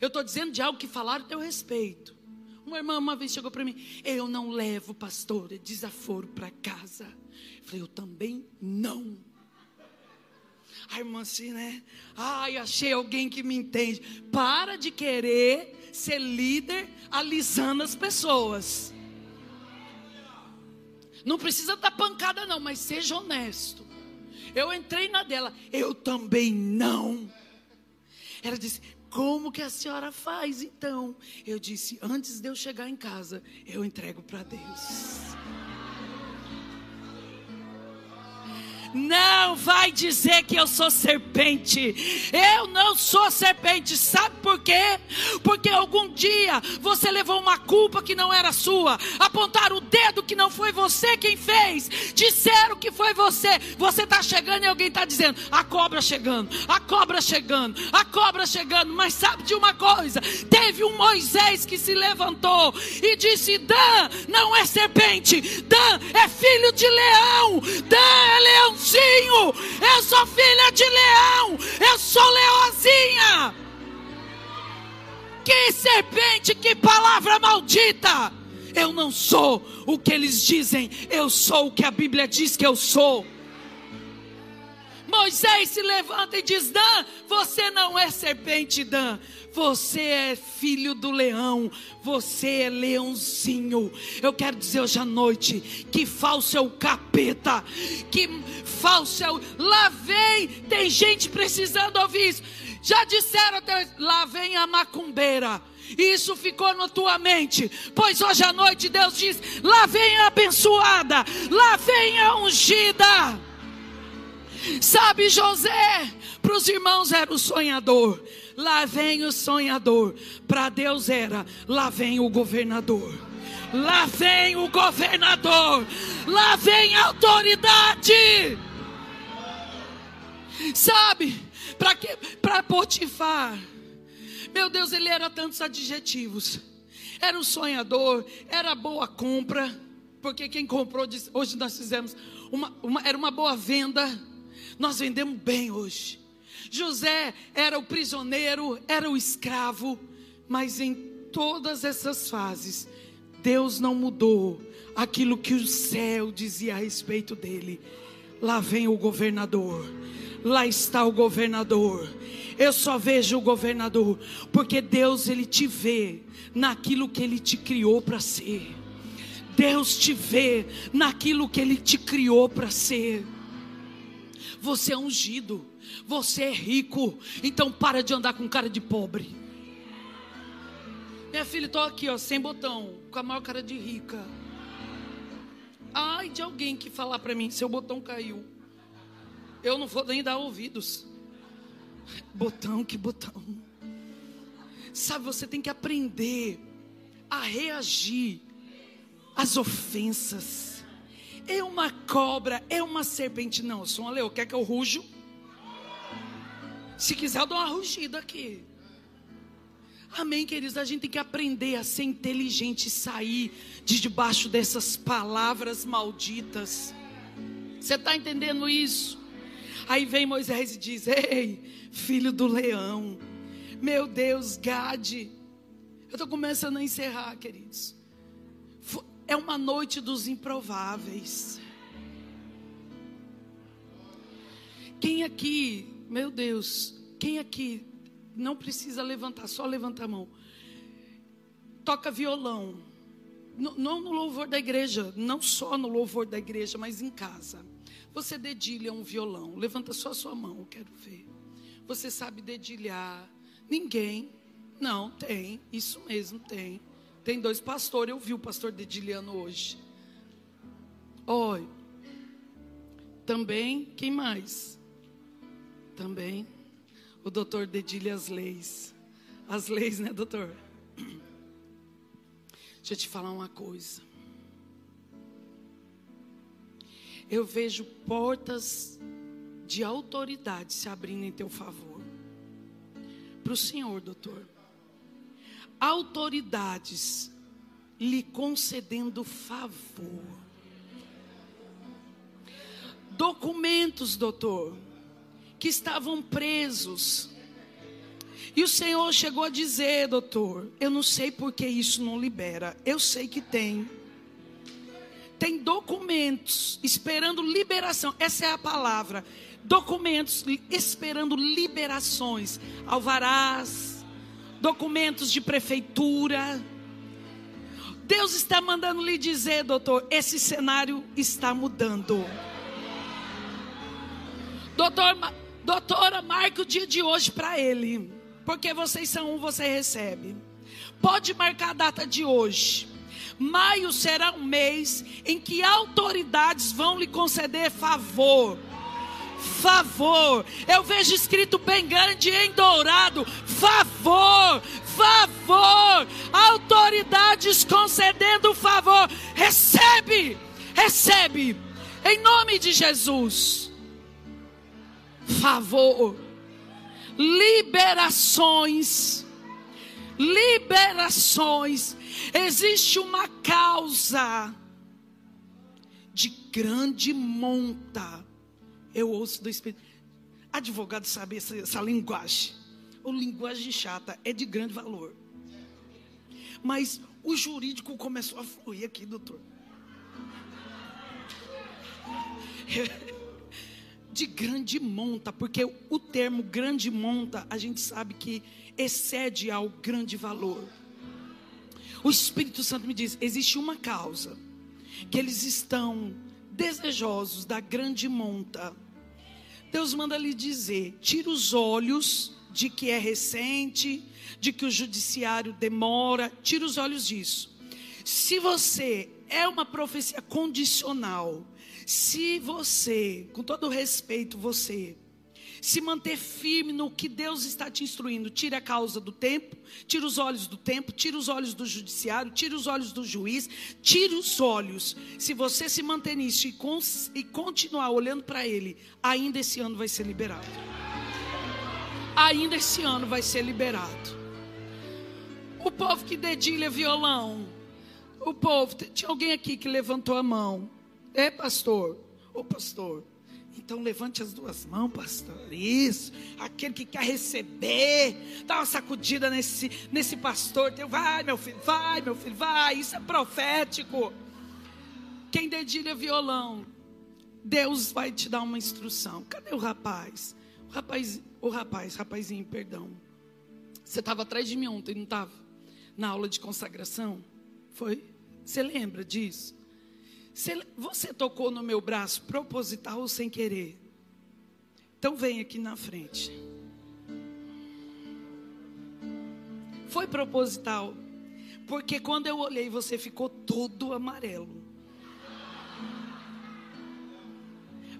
Eu estou dizendo de algo que falaram a teu respeito. Uma irmã uma vez chegou para mim. Eu não levo, pastor, desaforo para casa. Eu falei, eu também não. A irmã assim, né? Ai, achei alguém que me entende. Para de querer ser líder alisando as pessoas. Não precisa dar pancada, não, mas seja honesto. Eu entrei na dela, eu também não. Ela disse: Como que a senhora faz então? Eu disse: Antes de eu chegar em casa, eu entrego para Deus. não vai dizer que eu sou serpente. Eu não sou serpente. Sabe por quê? Porque algum dia você levou uma culpa que não era sua, apontaram o dedo que não foi você quem fez, disseram que foi você. Você está chegando e alguém está dizendo: a cobra chegando, a cobra chegando, a cobra chegando. Mas sabe de uma coisa? Teve um Moisés que se levantou e disse: Dan não é serpente, Dan é filho de leão, Dan é leãozinho. Eu sou filha de leão, eu sou leozinha. Que serpente, que palavra maldita! Eu não sou o que eles dizem, eu sou o que a Bíblia diz que eu sou. Moisés se levanta e diz: Dan, você não é serpente, Dan. Você é filho do leão, você é leãozinho. Eu quero dizer hoje à noite que falso é o capeta, que falso é o. Lá vem, tem gente precisando ouvir isso. Já disseram até, lá vem a macumbeira. Isso ficou na tua mente. Pois hoje à noite Deus diz: lá vem a abençoada, lá vem a ungida. Sabe, José, para os irmãos era o sonhador. Lá vem o sonhador. Para Deus era, lá vem o governador. Lá vem o governador. Lá vem a autoridade. Sabe, para Potifar. Meu Deus, ele era tantos adjetivos. Era um sonhador, era boa compra, porque quem comprou hoje nós fizemos uma, uma era uma boa venda. Nós vendemos bem hoje. José era o prisioneiro, era o escravo, mas em todas essas fases, Deus não mudou aquilo que o céu dizia a respeito dele. Lá vem o governador, lá está o governador. Eu só vejo o governador, porque Deus ele te vê naquilo que ele te criou para ser. Deus te vê naquilo que ele te criou para ser. Você é ungido. Você é rico. Então para de andar com cara de pobre. Minha filha, estou aqui, ó, sem botão, com a maior cara de rica. Ai de alguém que falar para mim, seu botão caiu. Eu não vou nem dar ouvidos. Botão, que botão. Sabe, você tem que aprender a reagir às ofensas. É uma cobra, é uma serpente. Não, eu sou uma leão. Quer que eu rujo? Se quiser, eu dou uma rugida aqui. Amém, queridos? A gente tem que aprender a ser inteligente e sair de debaixo dessas palavras malditas. Você está entendendo isso? Aí vem Moisés e diz: Ei, filho do leão, meu Deus, Gade. Eu estou começando a encerrar, queridos. É uma noite dos improváveis. Quem aqui meu Deus, quem aqui não precisa levantar, só levanta a mão. Toca violão. Não no louvor da igreja, não só no louvor da igreja, mas em casa. Você dedilha um violão. Levanta só a sua mão, eu quero ver. Você sabe dedilhar. Ninguém. Não, tem. Isso mesmo, tem. Tem dois pastores. Eu vi o pastor dedilhando hoje. Oi. Também, quem mais? também. O doutor dedilha as leis. As leis, né, doutor? [clears throat] Deixa eu te falar uma coisa. Eu vejo portas de autoridade se abrindo em teu favor. Para o Senhor, doutor. Autoridades lhe concedendo favor. Documentos, doutor que estavam presos. E o Senhor chegou a dizer, doutor, eu não sei por que isso não libera. Eu sei que tem. Tem documentos esperando liberação. Essa é a palavra. Documentos esperando liberações. Alvarás, documentos de prefeitura. Deus está mandando lhe dizer, doutor, esse cenário está mudando. Doutor, Doutora, marque o dia de hoje para ele. Porque vocês são um, você recebe. Pode marcar a data de hoje. Maio será um mês em que autoridades vão lhe conceder favor. favor. Eu vejo escrito bem grande em dourado: favor, favor. Autoridades concedendo favor. Recebe, recebe, em nome de Jesus. Favor, liberações, liberações. Existe uma causa de grande monta. Eu ouço do Espírito. Advogado sabe essa, essa linguagem. O linguagem chata é de grande valor. Mas o jurídico começou a fluir aqui, doutor. [laughs] De grande monta, porque o termo grande monta, a gente sabe que excede ao grande valor. O Espírito Santo me diz: existe uma causa que eles estão desejosos da grande monta. Deus manda lhe dizer: tira os olhos de que é recente, de que o judiciário demora, tira os olhos disso. Se você é uma profecia condicional, se você, com todo respeito, você se manter firme no que Deus está te instruindo. Tire a causa do tempo, tire os olhos do tempo, tire os olhos do judiciário, tire os olhos do juiz, tire os olhos. Se você se manter nisso e, e continuar olhando para Ele, ainda esse ano vai ser liberado. Ainda esse ano vai ser liberado. O povo que dedilha violão. O povo, tinha alguém aqui que levantou a mão. É, pastor? Ô, pastor, então levante as duas mãos, pastor. Isso. Aquele que quer receber, dá uma sacudida nesse, nesse pastor. Vai, meu filho, vai, meu filho, vai. Isso é profético. Quem dedilha violão, Deus vai te dar uma instrução. Cadê o rapaz? O rapaz, o rapaz, rapazinho, perdão. Você estava atrás de mim ontem, não estava? Na aula de consagração? Foi? Você lembra disso? Você tocou no meu braço proposital ou sem querer? Então vem aqui na frente. Foi proposital. Porque quando eu olhei, você ficou todo amarelo.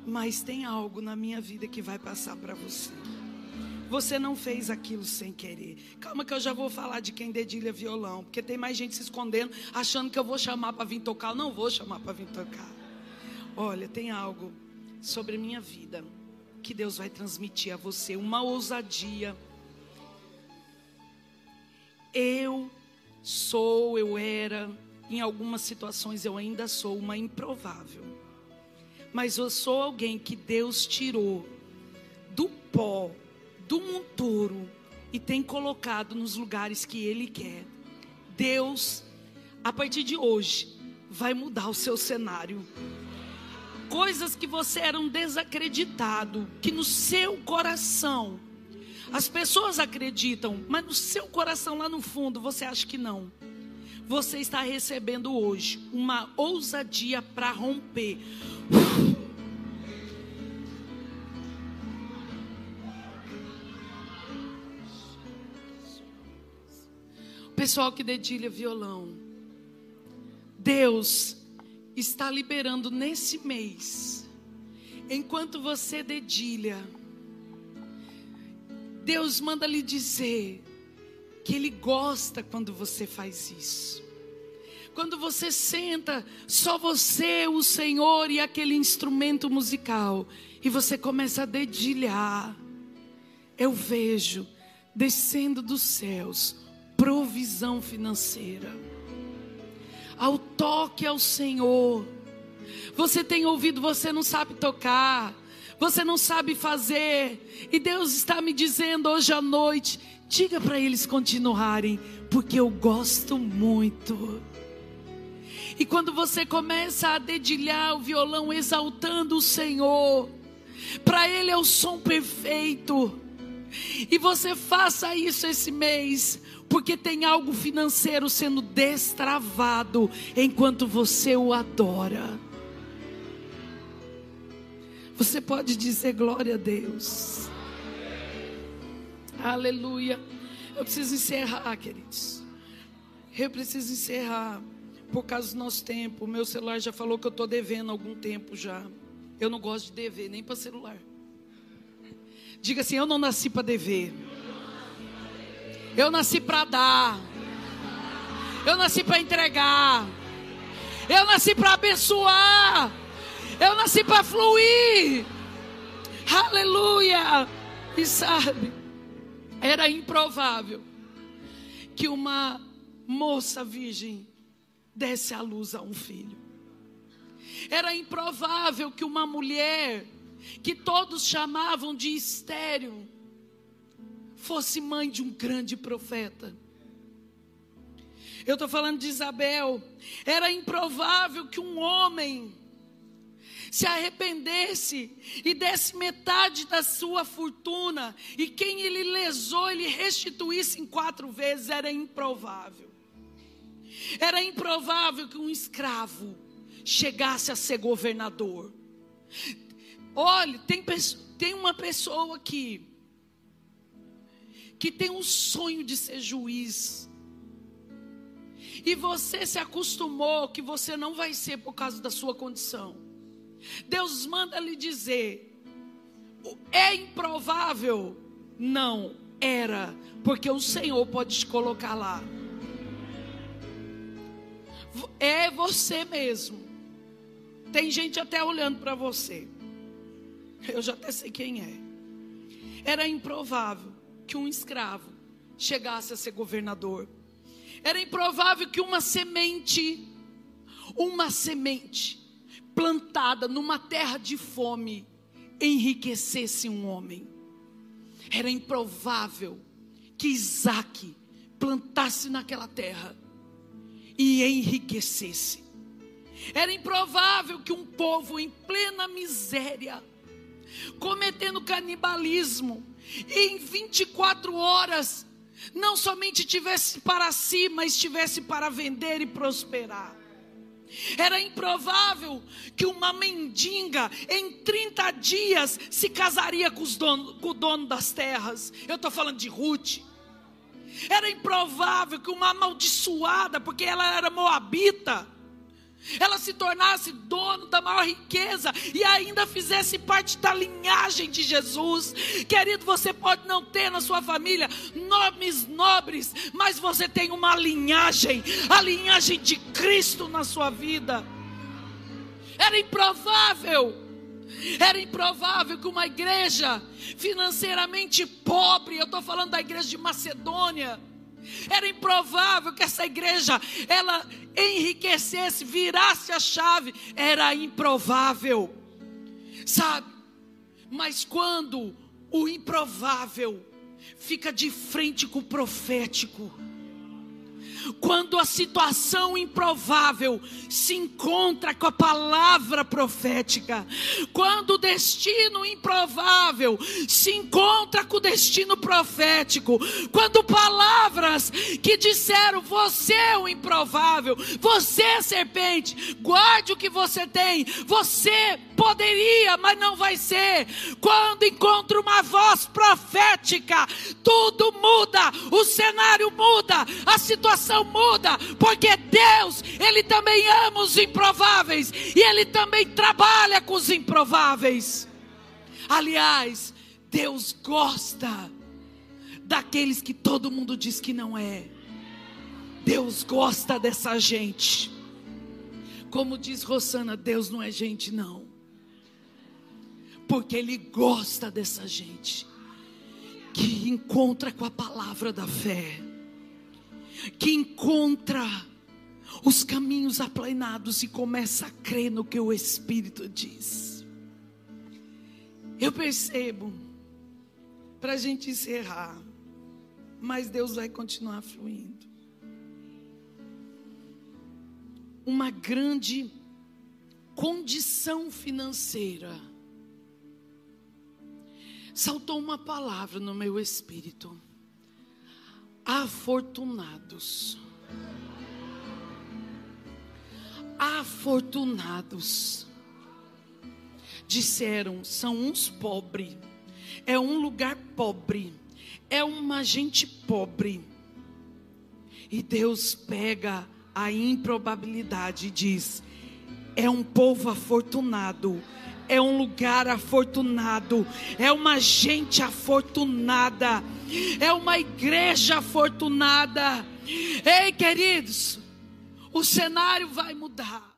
Mas tem algo na minha vida que vai passar para você. Você não fez aquilo sem querer. Calma que eu já vou falar de quem dedilha violão, porque tem mais gente se escondendo, achando que eu vou chamar para vir tocar. Eu não vou chamar para vir tocar. Olha, tem algo sobre minha vida que Deus vai transmitir a você, uma ousadia. Eu sou, eu era, em algumas situações eu ainda sou uma improvável. Mas eu sou alguém que Deus tirou do pó do monturo e tem colocado nos lugares que Ele quer. Deus, a partir de hoje, vai mudar o seu cenário. Coisas que você era um desacreditado, que no seu coração, as pessoas acreditam, mas no seu coração lá no fundo você acha que não. Você está recebendo hoje uma ousadia para romper. Pessoal que dedilha violão. Deus está liberando nesse mês, enquanto você dedilha, Deus manda lhe dizer que Ele gosta quando você faz isso. Quando você senta, só você, o Senhor e aquele instrumento musical, e você começa a dedilhar, eu vejo descendo dos céus provisão financeira. Ao toque ao Senhor. Você tem ouvido, você não sabe tocar, você não sabe fazer, e Deus está me dizendo hoje à noite: diga para eles continuarem, porque eu gosto muito. E quando você começa a dedilhar o violão exaltando o Senhor, para Ele é o som perfeito. E você faça isso esse mês porque tem algo financeiro sendo destravado enquanto você o adora. Você pode dizer glória a Deus. Aleluia. Eu preciso encerrar, queridos. Eu preciso encerrar por causa do nosso tempo. Meu celular já falou que eu estou devendo algum tempo já. Eu não gosto de dever nem para celular. Diga assim: Eu não nasci para dever. Eu nasci para dar. Eu nasci para entregar. Eu nasci para abençoar. Eu nasci para fluir. Aleluia. E sabe, era improvável que uma moça virgem desse à luz a um filho. Era improvável que uma mulher que todos chamavam de estéreo fosse mãe de um grande profeta. Eu estou falando de Isabel. Era improvável que um homem se arrependesse e desse metade da sua fortuna e quem ele lesou ele restituísse em quatro vezes. Era improvável. Era improvável que um escravo chegasse a ser governador. Olhe, tem, tem uma pessoa aqui que tem um sonho de ser juiz. E você se acostumou que você não vai ser por causa da sua condição. Deus manda lhe dizer: é improvável? Não, era, porque o Senhor pode te colocar lá. É você mesmo. Tem gente até olhando para você. Eu já até sei quem é. Era improvável que um escravo chegasse a ser governador. Era improvável que uma semente, uma semente plantada numa terra de fome, enriquecesse um homem. Era improvável que Isaac plantasse naquela terra e enriquecesse. Era improvável que um povo em plena miséria, cometendo canibalismo, e em 24 horas não somente tivesse para si, mas tivesse para vender e prosperar. Era improvável que uma mendiga em 30 dias se casaria com, dono, com o dono das terras. Eu estou falando de Ruth. Era improvável que uma amaldiçoada, porque ela era moabita, ela se tornasse dono da maior riqueza e ainda fizesse parte da linhagem de Jesus. Querido, você pode não ter na sua família nomes nobres, mas você tem uma linhagem, a linhagem de Cristo na sua vida. Era improvável, era improvável que uma igreja financeiramente pobre, eu estou falando da igreja de Macedônia, era improvável que essa igreja ela enriquecesse, virasse a chave. Era improvável. Sabe? Mas quando o improvável fica de frente com o profético, quando a situação improvável se encontra com a palavra profética, quando o destino improvável se encontra com o destino profético, quando palavras que disseram você é o improvável, você é serpente, guarde o que você tem, você poderia, mas não vai ser. Quando encontra uma voz profética, tudo muda, o cenário muda, a situação muda, porque Deus, Ele também ama os improváveis e Ele também trabalha com os improváveis. Aliás, Deus gosta daqueles que todo mundo diz que não é. Deus gosta dessa gente. Como diz Rosana, Deus não é gente, não porque Ele gosta dessa gente que encontra com a palavra da fé, que encontra os caminhos aplanados e começa a crer no que o Espírito diz. Eu percebo, para a gente encerrar, mas Deus vai continuar fluindo. Uma grande condição financeira saltou uma palavra no meu espírito. Afortunados. Afortunados. Disseram, são uns pobres. É um lugar pobre. É uma gente pobre. E Deus pega a improbabilidade e diz: é um povo afortunado é um lugar afortunado, é uma gente afortunada, é uma igreja afortunada. Ei, queridos, o cenário vai mudar.